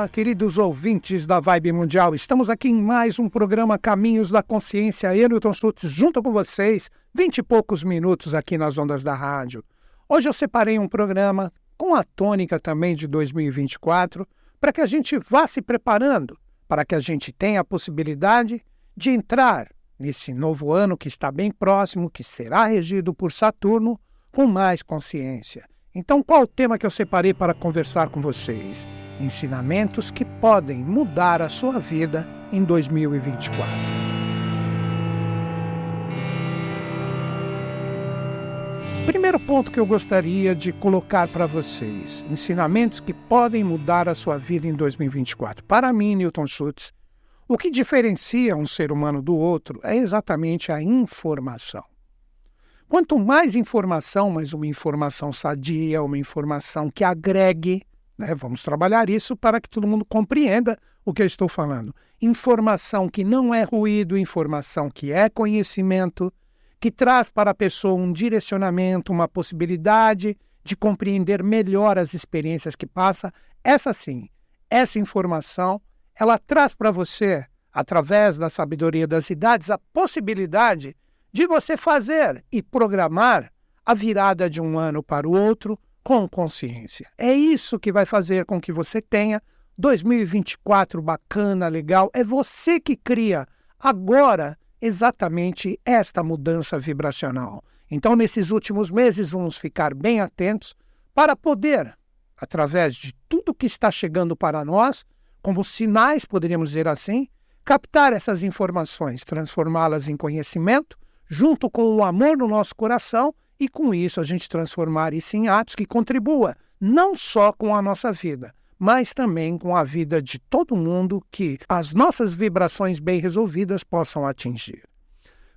Olá, queridos ouvintes da Vibe Mundial. Estamos aqui em mais um programa Caminhos da Consciência. Eu, Schultz, junto com vocês, vinte e poucos minutos aqui nas ondas da rádio. Hoje eu separei um programa com a tônica também de 2024 para que a gente vá se preparando, para que a gente tenha a possibilidade de entrar nesse novo ano que está bem próximo, que será regido por Saturno, com mais consciência. Então, qual o tema que eu separei para conversar com vocês? Ensinamentos que podem mudar a sua vida em 2024. Primeiro ponto que eu gostaria de colocar para vocês: ensinamentos que podem mudar a sua vida em 2024. Para mim, Newton Schultz, o que diferencia um ser humano do outro é exatamente a informação. Quanto mais informação, mas uma informação sadia, uma informação que agregue, né? Vamos trabalhar isso para que todo mundo compreenda o que eu estou falando. Informação que não é ruído, informação que é conhecimento, que traz para a pessoa um direcionamento, uma possibilidade de compreender melhor as experiências que passa. Essa sim, essa informação, ela traz para você, através da sabedoria das idades, a possibilidade de você fazer e programar a virada de um ano para o outro com consciência. É isso que vai fazer com que você tenha 2024 bacana, legal. É você que cria agora exatamente esta mudança vibracional. Então, nesses últimos meses, vamos ficar bem atentos para poder, através de tudo que está chegando para nós, como sinais, poderíamos dizer assim, captar essas informações, transformá-las em conhecimento, junto com o amor no nosso coração e com isso a gente transformar isso em atos que contribua não só com a nossa vida, mas também com a vida de todo mundo que as nossas vibrações bem resolvidas possam atingir.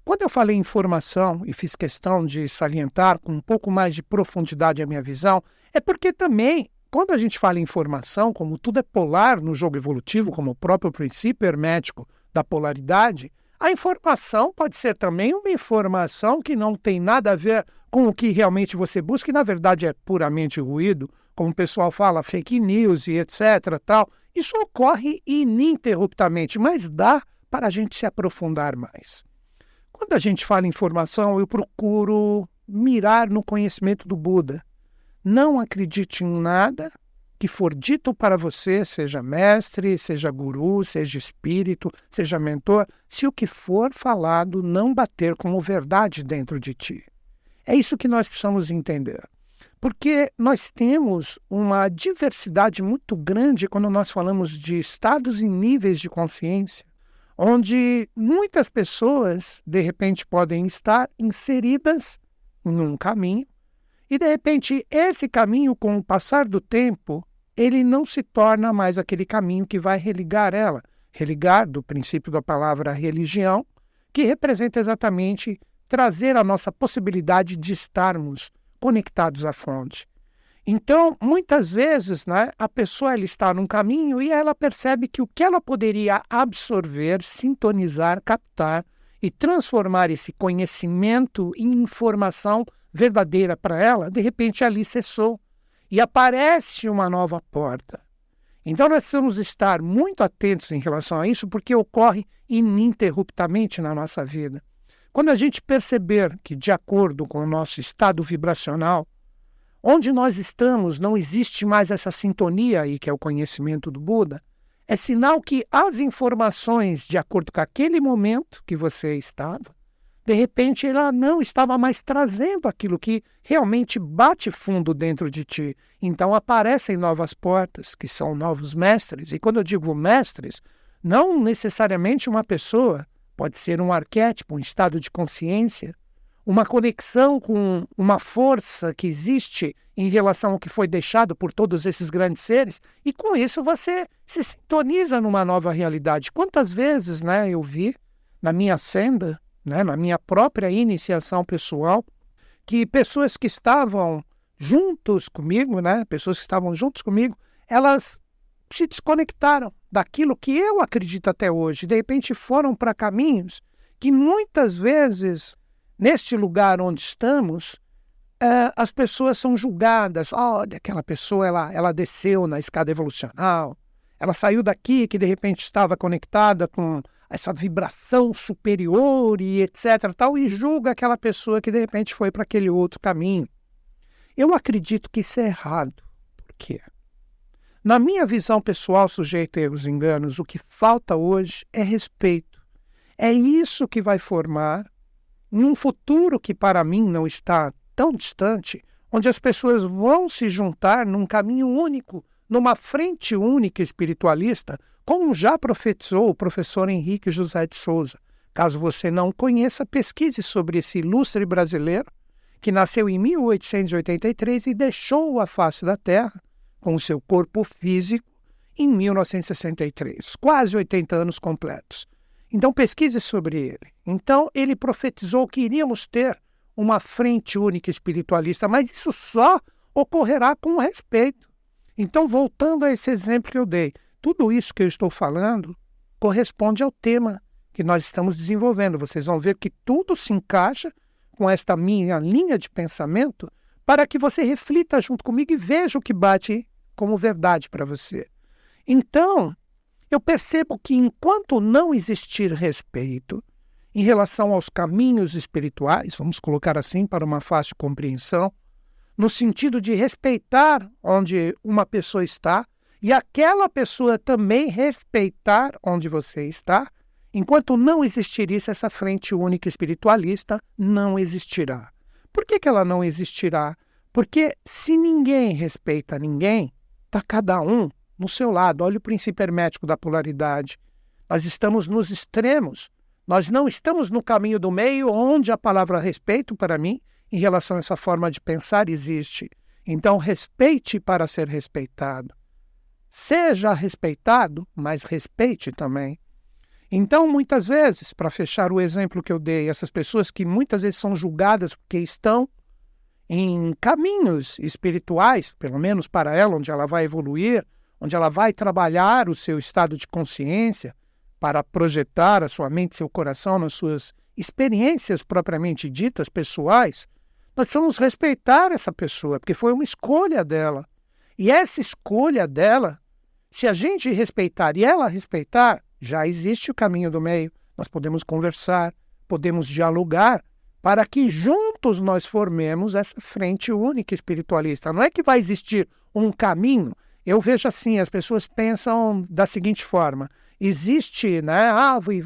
Quando eu falei em formação e fiz questão de salientar com um pouco mais de profundidade a minha visão, é porque também, quando a gente fala em formação, como tudo é polar no jogo evolutivo, como o próprio princípio hermético da polaridade, a informação pode ser também uma informação que não tem nada a ver com o que realmente você busca, e na verdade é puramente ruído, como o pessoal fala, fake news e etc. tal. Isso ocorre ininterruptamente, mas dá para a gente se aprofundar mais. Quando a gente fala em informação, eu procuro mirar no conhecimento do Buda. Não acredite em nada que for dito para você, seja mestre, seja guru, seja espírito, seja mentor, se o que for falado não bater como verdade dentro de ti. É isso que nós precisamos entender. Porque nós temos uma diversidade muito grande quando nós falamos de estados e níveis de consciência, onde muitas pessoas, de repente, podem estar inseridas em um caminho, e de repente esse caminho, com o passar do tempo, ele não se torna mais aquele caminho que vai religar ela. Religar, do princípio da palavra religião, que representa exatamente trazer a nossa possibilidade de estarmos conectados à fonte. Então, muitas vezes, né, a pessoa ela está num caminho e ela percebe que o que ela poderia absorver, sintonizar, captar e transformar esse conhecimento em informação verdadeira para ela, de repente ali cessou e aparece uma nova porta. Então nós precisamos estar muito atentos em relação a isso, porque ocorre ininterruptamente na nossa vida. Quando a gente perceber que, de acordo com o nosso estado vibracional, onde nós estamos não existe mais essa sintonia aí, que é o conhecimento do Buda, é sinal que as informações, de acordo com aquele momento que você estava, de repente ela não estava mais trazendo aquilo que realmente bate fundo dentro de ti. Então aparecem novas portas, que são novos mestres. E quando eu digo mestres, não necessariamente uma pessoa, pode ser um arquétipo, um estado de consciência, uma conexão com uma força que existe em relação ao que foi deixado por todos esses grandes seres, e com isso você se sintoniza numa nova realidade. Quantas vezes né, eu vi na minha senda né, na minha própria iniciação pessoal, que pessoas que estavam juntos comigo, né, pessoas que estavam juntos comigo, elas se desconectaram daquilo que eu acredito até hoje. De repente foram para caminhos que muitas vezes, neste lugar onde estamos, é, as pessoas são julgadas. Olha, aquela pessoa ela, ela desceu na escada evolucional, ela saiu daqui que de repente estava conectada com essa vibração superior e etc. Tal, e julga aquela pessoa que de repente foi para aquele outro caminho. Eu acredito que isso é errado. Por quê? Na minha visão pessoal, sujeito a erros e enganos, o que falta hoje é respeito. É isso que vai formar, um futuro que para mim não está tão distante, onde as pessoas vão se juntar num caminho único, numa frente única espiritualista, como já profetizou o professor Henrique José de Souza. Caso você não conheça, pesquise sobre esse ilustre brasileiro que nasceu em 1883 e deixou a face da Terra com o seu corpo físico em 1963, quase 80 anos completos. Então pesquise sobre ele. Então ele profetizou que iríamos ter uma frente única espiritualista, mas isso só ocorrerá com respeito. Então, voltando a esse exemplo que eu dei, tudo isso que eu estou falando corresponde ao tema que nós estamos desenvolvendo. Vocês vão ver que tudo se encaixa com esta minha linha de pensamento para que você reflita junto comigo e veja o que bate como verdade para você. Então, eu percebo que enquanto não existir respeito em relação aos caminhos espirituais, vamos colocar assim para uma fácil compreensão, no sentido de respeitar onde uma pessoa está e aquela pessoa também respeitar onde você está, enquanto não existir isso, essa frente única espiritualista não existirá. Por que, que ela não existirá? Porque se ninguém respeita ninguém, está cada um no seu lado. Olha o princípio hermético da polaridade. Nós estamos nos extremos. Nós não estamos no caminho do meio, onde a palavra respeito, para mim, em relação a essa forma de pensar, existe. Então, respeite para ser respeitado. Seja respeitado, mas respeite também. Então, muitas vezes, para fechar o exemplo que eu dei, essas pessoas que muitas vezes são julgadas porque estão em caminhos espirituais, pelo menos para ela, onde ela vai evoluir, onde ela vai trabalhar o seu estado de consciência para projetar a sua mente, seu coração nas suas experiências propriamente ditas, pessoais, nós precisamos respeitar essa pessoa, porque foi uma escolha dela. E essa escolha dela, se a gente respeitar e ela respeitar, já existe o caminho do meio. Nós podemos conversar, podemos dialogar para que juntos nós formemos essa frente única espiritualista. Não é que vai existir um caminho. Eu vejo assim, as pessoas pensam da seguinte forma: existe né,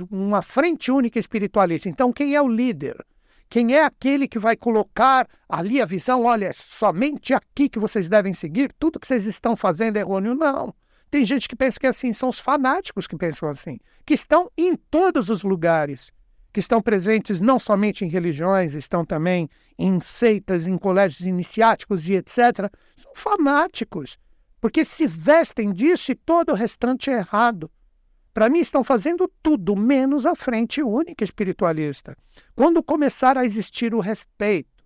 uma frente única espiritualista. Então, quem é o líder? Quem é aquele que vai colocar ali a visão? Olha, é somente aqui que vocês devem seguir, tudo que vocês estão fazendo é errôneo? Não. Tem gente que pensa que é assim, são os fanáticos que pensam assim, que estão em todos os lugares que estão presentes não somente em religiões, estão também em seitas, em colégios iniciáticos e etc., são fanáticos, porque se vestem disso e todo o restante é errado. Para mim, estão fazendo tudo menos a frente única espiritualista. Quando começar a existir o respeito,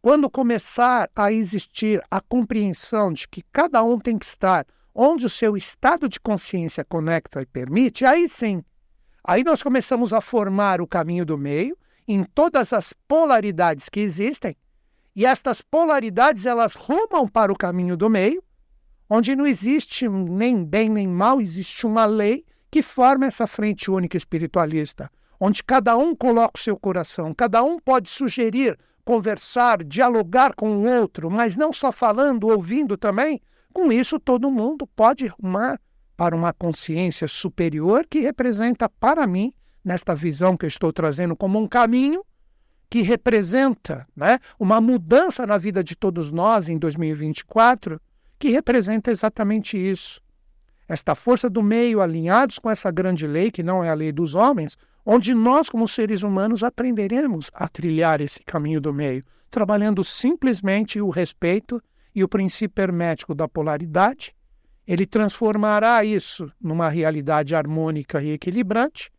quando começar a existir a compreensão de que cada um tem que estar onde o seu estado de consciência conecta e permite, aí sim Aí nós começamos a formar o caminho do meio em todas as polaridades que existem, e estas polaridades elas rumam para o caminho do meio, onde não existe nem bem nem mal, existe uma lei que forma essa frente única espiritualista, onde cada um coloca o seu coração, cada um pode sugerir, conversar, dialogar com o outro, mas não só falando, ouvindo também. Com isso, todo mundo pode rumar para uma consciência superior que representa para mim, nesta visão que eu estou trazendo como um caminho, que representa né, uma mudança na vida de todos nós em 2024, que representa exatamente isso. Esta força do meio, alinhados com essa grande lei, que não é a lei dos homens, onde nós, como seres humanos, aprenderemos a trilhar esse caminho do meio, trabalhando simplesmente o respeito e o princípio hermético da polaridade, ele transformará isso numa realidade harmônica e equilibrante,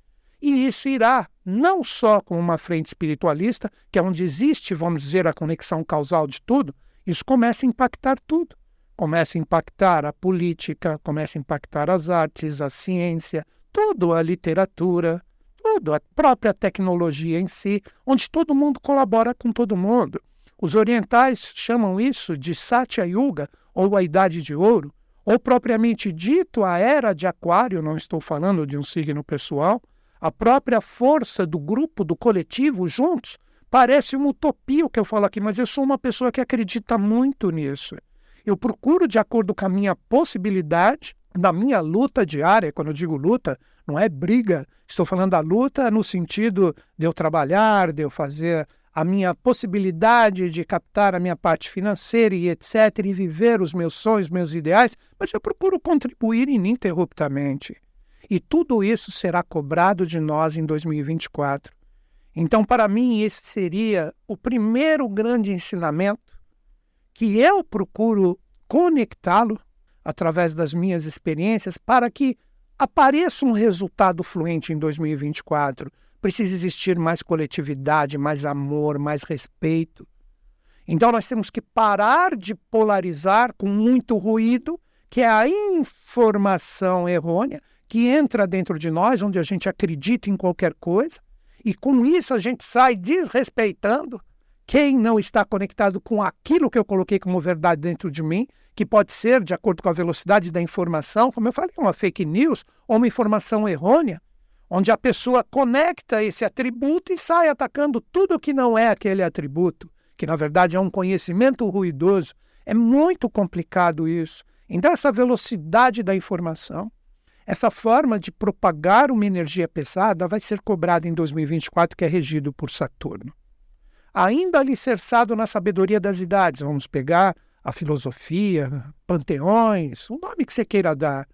e isso irá não só com uma frente espiritualista, que é onde existe, vamos dizer, a conexão causal de tudo, isso começa a impactar tudo. Começa a impactar a política, começa a impactar as artes, a ciência, tudo, a literatura, tudo, a própria tecnologia em si, onde todo mundo colabora com todo mundo. Os orientais chamam isso de Satya Yuga, ou a Idade de Ouro, ou propriamente dito, a era de Aquário, não estou falando de um signo pessoal, a própria força do grupo, do coletivo juntos, parece uma utopia o que eu falo aqui, mas eu sou uma pessoa que acredita muito nisso. Eu procuro, de acordo com a minha possibilidade, na minha luta diária, quando eu digo luta, não é briga, estou falando da luta no sentido de eu trabalhar, de eu fazer a minha possibilidade de captar a minha parte financeira e etc., e viver os meus sonhos, meus ideais, mas eu procuro contribuir ininterruptamente. E tudo isso será cobrado de nós em 2024. Então, para mim, esse seria o primeiro grande ensinamento que eu procuro conectá-lo através das minhas experiências para que apareça um resultado fluente em 2024. Precisa existir mais coletividade, mais amor, mais respeito. Então nós temos que parar de polarizar com muito ruído, que é a informação errônea que entra dentro de nós, onde a gente acredita em qualquer coisa, e com isso a gente sai desrespeitando quem não está conectado com aquilo que eu coloquei como verdade dentro de mim, que pode ser, de acordo com a velocidade da informação, como eu falei, uma fake news ou uma informação errônea, onde a pessoa conecta esse atributo e sai atacando tudo que não é aquele atributo, que na verdade é um conhecimento ruidoso. É muito complicado isso. Então, essa velocidade da informação, essa forma de propagar uma energia pesada vai ser cobrada em 2024, que é regido por Saturno. Ainda alicerçado na sabedoria das idades, vamos pegar a filosofia, panteões, o nome que você queira dar,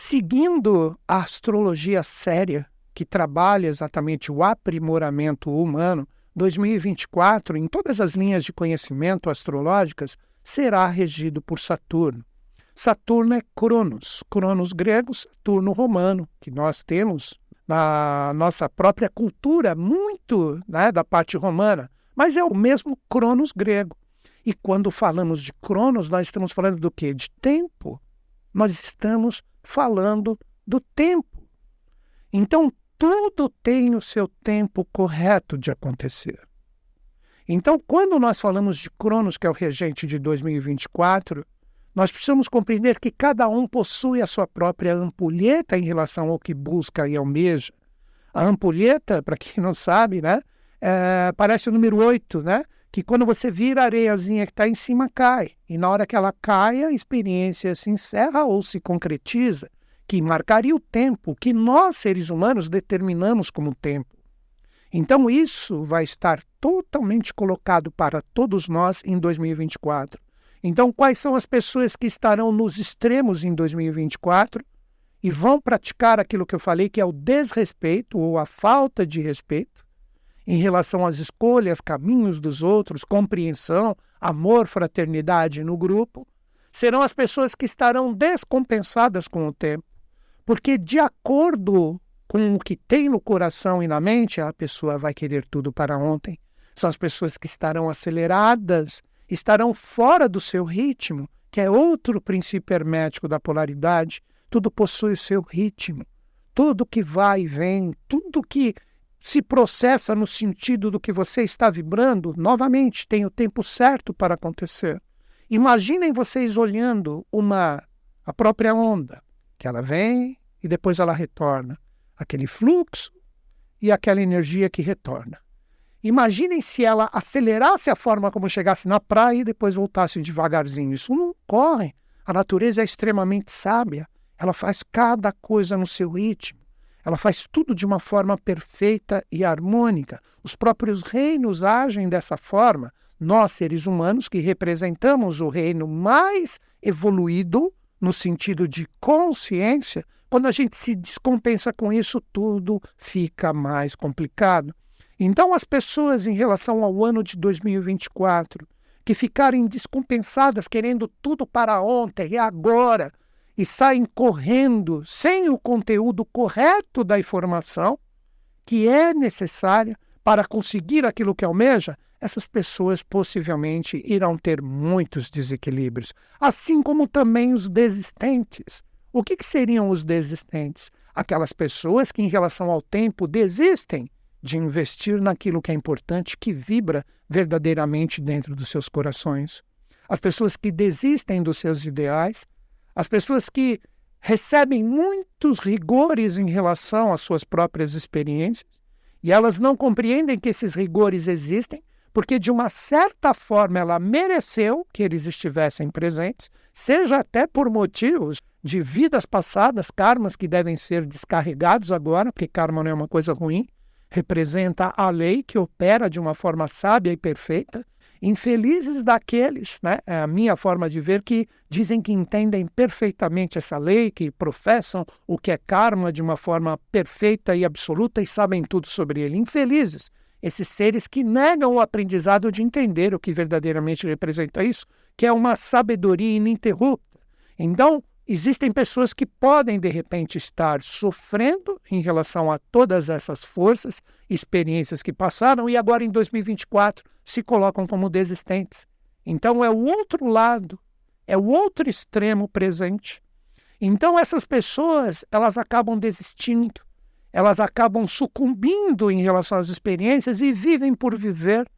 seguindo a astrologia séria, que trabalha exatamente o aprimoramento humano, 2024, em todas as linhas de conhecimento astrológicas, será regido por Saturno. Saturno é Cronos, Cronos grego, Saturno romano, que nós temos na nossa própria cultura, muito né, da parte romana, mas é o mesmo Cronos grego. E quando falamos de Cronos, nós estamos falando do quê? De tempo. Nós estamos falando do tempo. Então, tudo tem o seu tempo correto de acontecer. Então, quando nós falamos de Cronos, que é o regente de 2024, nós precisamos compreender que cada um possui a sua própria ampulheta em relação ao que busca e almeja. A ampulheta, para quem não sabe, né, é, parece o número 8, né? Que quando você vira a areiazinha que está em cima, cai. E na hora que ela cai, a experiência se encerra ou se concretiza, que marcaria o tempo que nós, seres humanos, determinamos como tempo. Então, isso vai estar totalmente colocado para todos nós em 2024. Então, quais são as pessoas que estarão nos extremos em 2024 e vão praticar aquilo que eu falei, que é o desrespeito ou a falta de respeito? Em relação às escolhas, caminhos dos outros, compreensão, amor, fraternidade no grupo, serão as pessoas que estarão descompensadas com o tempo. Porque, de acordo com o que tem no coração e na mente, a pessoa vai querer tudo para ontem. São as pessoas que estarão aceleradas, estarão fora do seu ritmo, que é outro princípio hermético da polaridade. Tudo possui o seu ritmo. Tudo que vai e vem, tudo que se processa no sentido do que você está vibrando, novamente tem o tempo certo para acontecer. Imaginem vocês olhando uma a própria onda, que ela vem e depois ela retorna, aquele fluxo e aquela energia que retorna. Imaginem se ela acelerasse a forma como chegasse na praia e depois voltasse devagarzinho. Isso não ocorre. A natureza é extremamente sábia. Ela faz cada coisa no seu ritmo. Ela faz tudo de uma forma perfeita e harmônica. Os próprios reinos agem dessa forma. Nós, seres humanos, que representamos o reino mais evoluído, no sentido de consciência, quando a gente se descompensa com isso, tudo fica mais complicado. Então, as pessoas, em relação ao ano de 2024, que ficarem descompensadas, querendo tudo para ontem e agora, e saem correndo sem o conteúdo correto da informação que é necessária para conseguir aquilo que almeja, essas pessoas possivelmente irão ter muitos desequilíbrios, assim como também os desistentes. O que, que seriam os desistentes? Aquelas pessoas que, em relação ao tempo, desistem de investir naquilo que é importante, que vibra verdadeiramente dentro dos seus corações. As pessoas que desistem dos seus ideais, as pessoas que recebem muitos rigores em relação às suas próprias experiências e elas não compreendem que esses rigores existem porque de uma certa forma ela mereceu que eles estivessem presentes, seja até por motivos de vidas passadas, karmas que devem ser descarregados agora, porque karma não é uma coisa ruim, representa a lei que opera de uma forma sábia e perfeita. Infelizes daqueles, né, é a minha forma de ver, que dizem que entendem perfeitamente essa lei, que professam o que é karma de uma forma perfeita e absoluta e sabem tudo sobre ele. Infelizes esses seres que negam o aprendizado de entender o que verdadeiramente representa isso, que é uma sabedoria ininterrupta. Então, existem pessoas que podem, de repente, estar sofrendo em relação a todas essas forças, experiências que passaram e agora, em 2024, se colocam como desistentes. Então, é o outro lado, é o outro extremo presente. Então, essas pessoas, elas acabam desistindo elas acabam sucumbindo em relação às experiências e vivem por viver.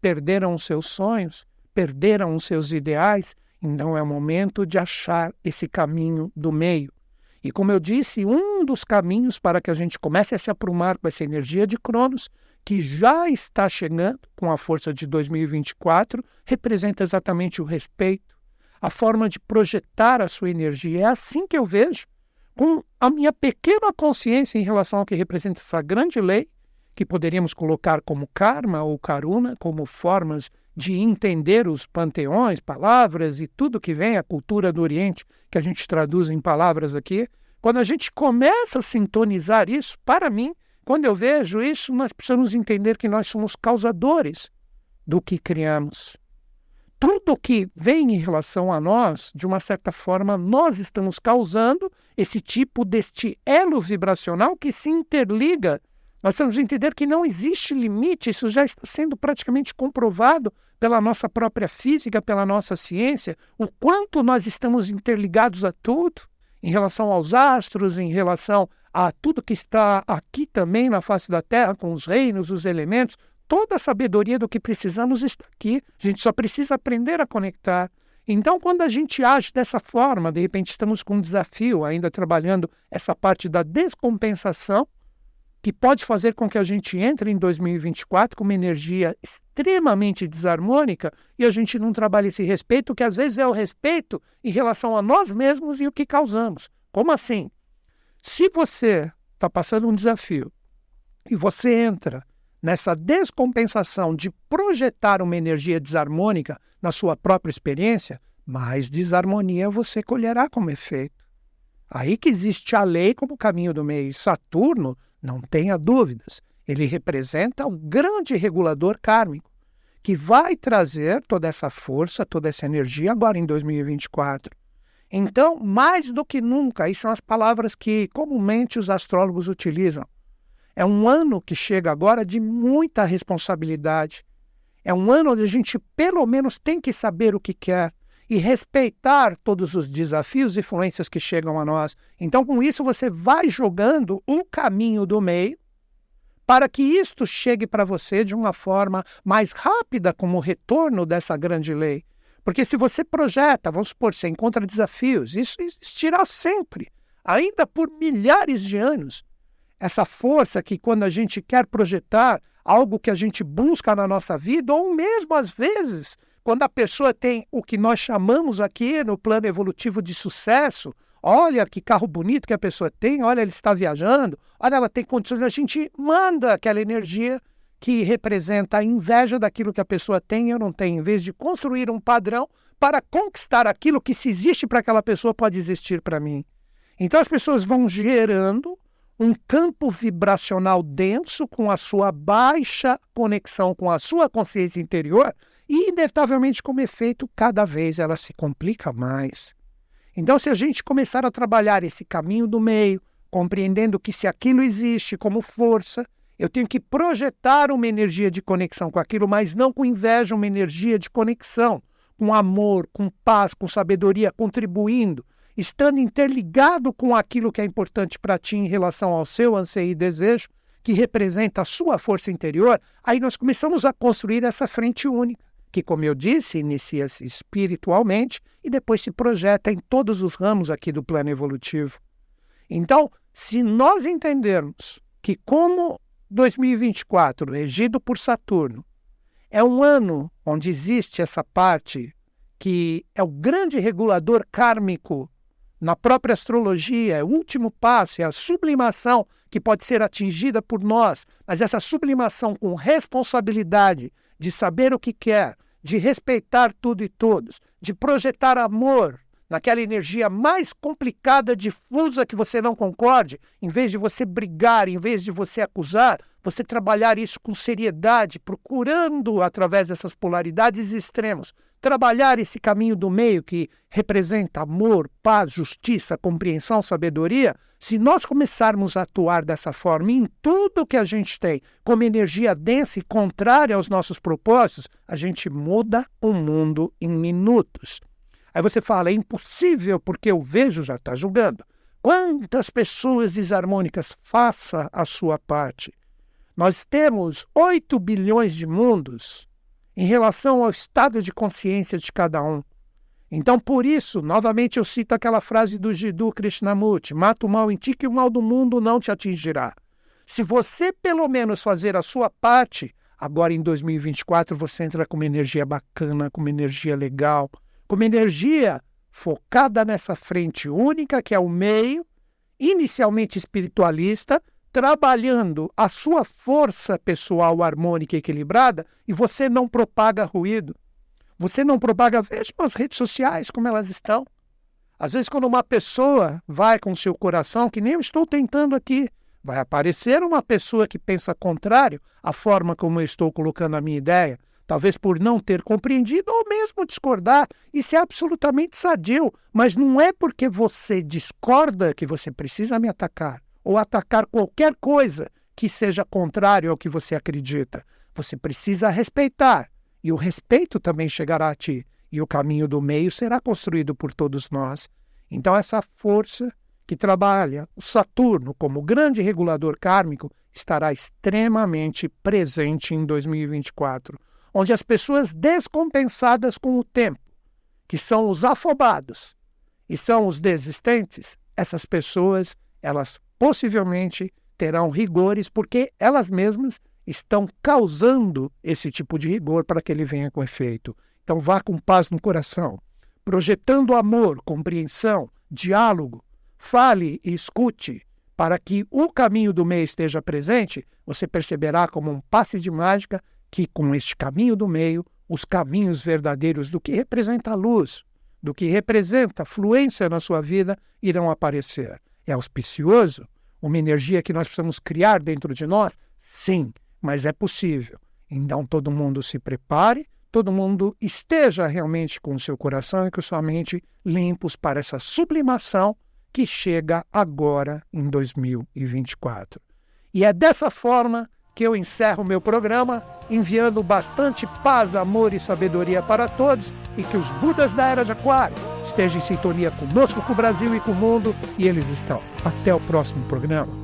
Perderam os seus sonhos, perderam os seus ideais, então é o momento de achar esse caminho do meio. E como eu disse, um dos caminhos para que a gente comece a se aprumar com essa energia de Cronos, que já está chegando com a força de 2024, representa exatamente o respeito, a forma de projetar a sua energia. É assim que eu vejo com a minha pequena consciência em relação ao que representa essa grande lei, que poderíamos colocar como karma ou karuna, como formas de entender os panteões, palavras e tudo que vem, a cultura do Oriente, que a gente traduz em palavras aqui, quando a gente começa a sintonizar isso, para mim, quando eu vejo isso, nós precisamos entender que nós somos causadores do que criamos tudo que vem em relação a nós, de uma certa forma, nós estamos causando esse tipo deste elo vibracional que se interliga. Nós temos que entender que não existe limite, isso já está sendo praticamente comprovado pela nossa própria física, pela nossa ciência, o quanto nós estamos interligados a tudo, em relação aos astros, em relação a tudo que está aqui também na face da Terra, com os reinos, os elementos, toda a sabedoria do que precisamos está aqui. A gente só precisa aprender a conectar. Então, quando a gente age dessa forma, de repente estamos com um desafio, ainda trabalhando essa parte da descompensação, que pode fazer com que a gente entre em 2024 com uma energia extremamente desarmônica e a gente não trabalhe esse respeito, que às vezes é o respeito em relação a nós mesmos e o que causamos. Como assim? Se você está passando um desafio e você entra nessa descompensação de projetar uma energia desarmônica na sua própria experiência, mais desarmonia você colherá como efeito. Aí que existe a lei como caminho do meio. Saturno, não tenha dúvidas, ele representa um grande regulador kármico que vai trazer toda essa força, toda essa energia agora em 2024. Então, mais do que nunca, aí são as palavras que comumente os astrólogos utilizam. É um ano que chega agora de muita responsabilidade. É um ano onde a gente, pelo menos, tem que saber o que quer e respeitar todos os desafios e influências que chegam a nós. Então, com isso, você vai jogando o caminho do meio para que isto chegue para você de uma forma mais rápida, como retorno dessa grande lei. Porque se você projeta, vamos supor, você encontra desafios, isso existirá sempre, ainda por milhares de anos essa força que quando a gente quer projetar algo que a gente busca na nossa vida, ou mesmo às vezes, quando a pessoa tem o que nós chamamos aqui no plano evolutivo de sucesso, olha que carro bonito que a pessoa tem, olha, ele está viajando, olha, ela tem condições, a gente manda aquela energia que representa a inveja daquilo que a pessoa tem e eu não tenho, em vez de construir um padrão para conquistar aquilo que se existe para aquela pessoa pode existir para mim. Então as pessoas vão gerando um campo vibracional denso com a sua baixa conexão com a sua consciência interior e, inevitavelmente, como efeito, cada vez ela se complica mais. Então, se a gente começar a trabalhar esse caminho do meio, compreendendo que se aquilo existe como força, eu tenho que projetar uma energia de conexão com aquilo, mas não com inveja, uma energia de conexão, com amor, com paz, com sabedoria, contribuindo, estando interligado com aquilo que é importante para ti em relação ao seu anseio e desejo, que representa a sua força interior, aí nós começamos a construir essa frente única, que, como eu disse, inicia-se espiritualmente e depois se projeta em todos os ramos aqui do plano evolutivo. Então, se nós entendermos que, como 2024, regido por Saturno, é um ano onde existe essa parte que é o grande regulador kármico na própria astrologia, é o último passo, é a sublimação que pode ser atingida por nós, mas essa sublimação com responsabilidade de saber o que quer, de respeitar tudo e todos, de projetar amor naquela energia mais complicada, difusa que você não concorde, em vez de você brigar, em vez de você acusar, você trabalhar isso com seriedade, procurando através dessas polaridades extremos trabalhar esse caminho do meio que representa amor, paz, justiça, compreensão, sabedoria, se nós começarmos a atuar dessa forma em tudo que a gente tem, como energia densa e contrária aos nossos propósitos, a gente muda o mundo em minutos. Aí você fala, é impossível porque eu vejo já está julgando. Quantas pessoas desarmônicas? Faça a sua parte. Nós temos 8 bilhões de mundos em relação ao estado de consciência de cada um. Então, por isso, novamente eu cito aquela frase do Jiddu Krishnamurti: mata o mal em ti que o mal do mundo não te atingirá. Se você pelo menos fazer a sua parte, agora em 2024 você entra com uma energia bacana, com uma energia legal, com energia focada nessa frente única que é o meio, inicialmente espiritualista, trabalhando a sua força pessoal harmônica e equilibrada e você não propaga ruído. Você não propaga, vejam as redes sociais como elas estão. Às vezes, quando uma pessoa vai com seu coração, que nem eu estou tentando aqui, vai aparecer uma pessoa que pensa contrário à forma como eu estou colocando a minha ideia, talvez por não ter compreendido ou mesmo discordar. Isso é absolutamente sadio, mas não é porque você discorda que você precisa me atacar ou atacar qualquer coisa que seja contrário ao que você acredita. Você precisa respeitar, e o respeito também chegará a ti, e o caminho do meio será construído por todos nós. Então, essa força que trabalha o Saturno como grande regulador kármico estará extremamente presente em 2024, onde as pessoas descompensadas com o tempo, que são os afobados e são os desistentes, essas pessoas elas possivelmente terão rigores, porque elas mesmas estão causando esse tipo de rigor para que ele venha com efeito. Então vá com paz no coração, projetando amor, compreensão, diálogo, fale e escute, para que o caminho do meio esteja presente, você perceberá como um passe de mágica que com este caminho do meio, os caminhos verdadeiros do que representa a luz, do que representa a fluência na sua vida, irão aparecer. É auspicioso? Uma energia que nós precisamos criar dentro de nós? Sim, mas é possível. Então todo mundo se prepare, todo mundo esteja realmente com o seu coração e com sua mente limpos para essa sublimação que chega agora em 2024. E é dessa forma que eu encerro meu programa, enviando bastante paz, amor e sabedoria para todos e que os Budas da Era de Aquário estejam em sintonia conosco, com o Brasil e com o mundo, e eles estão. Até o próximo programa.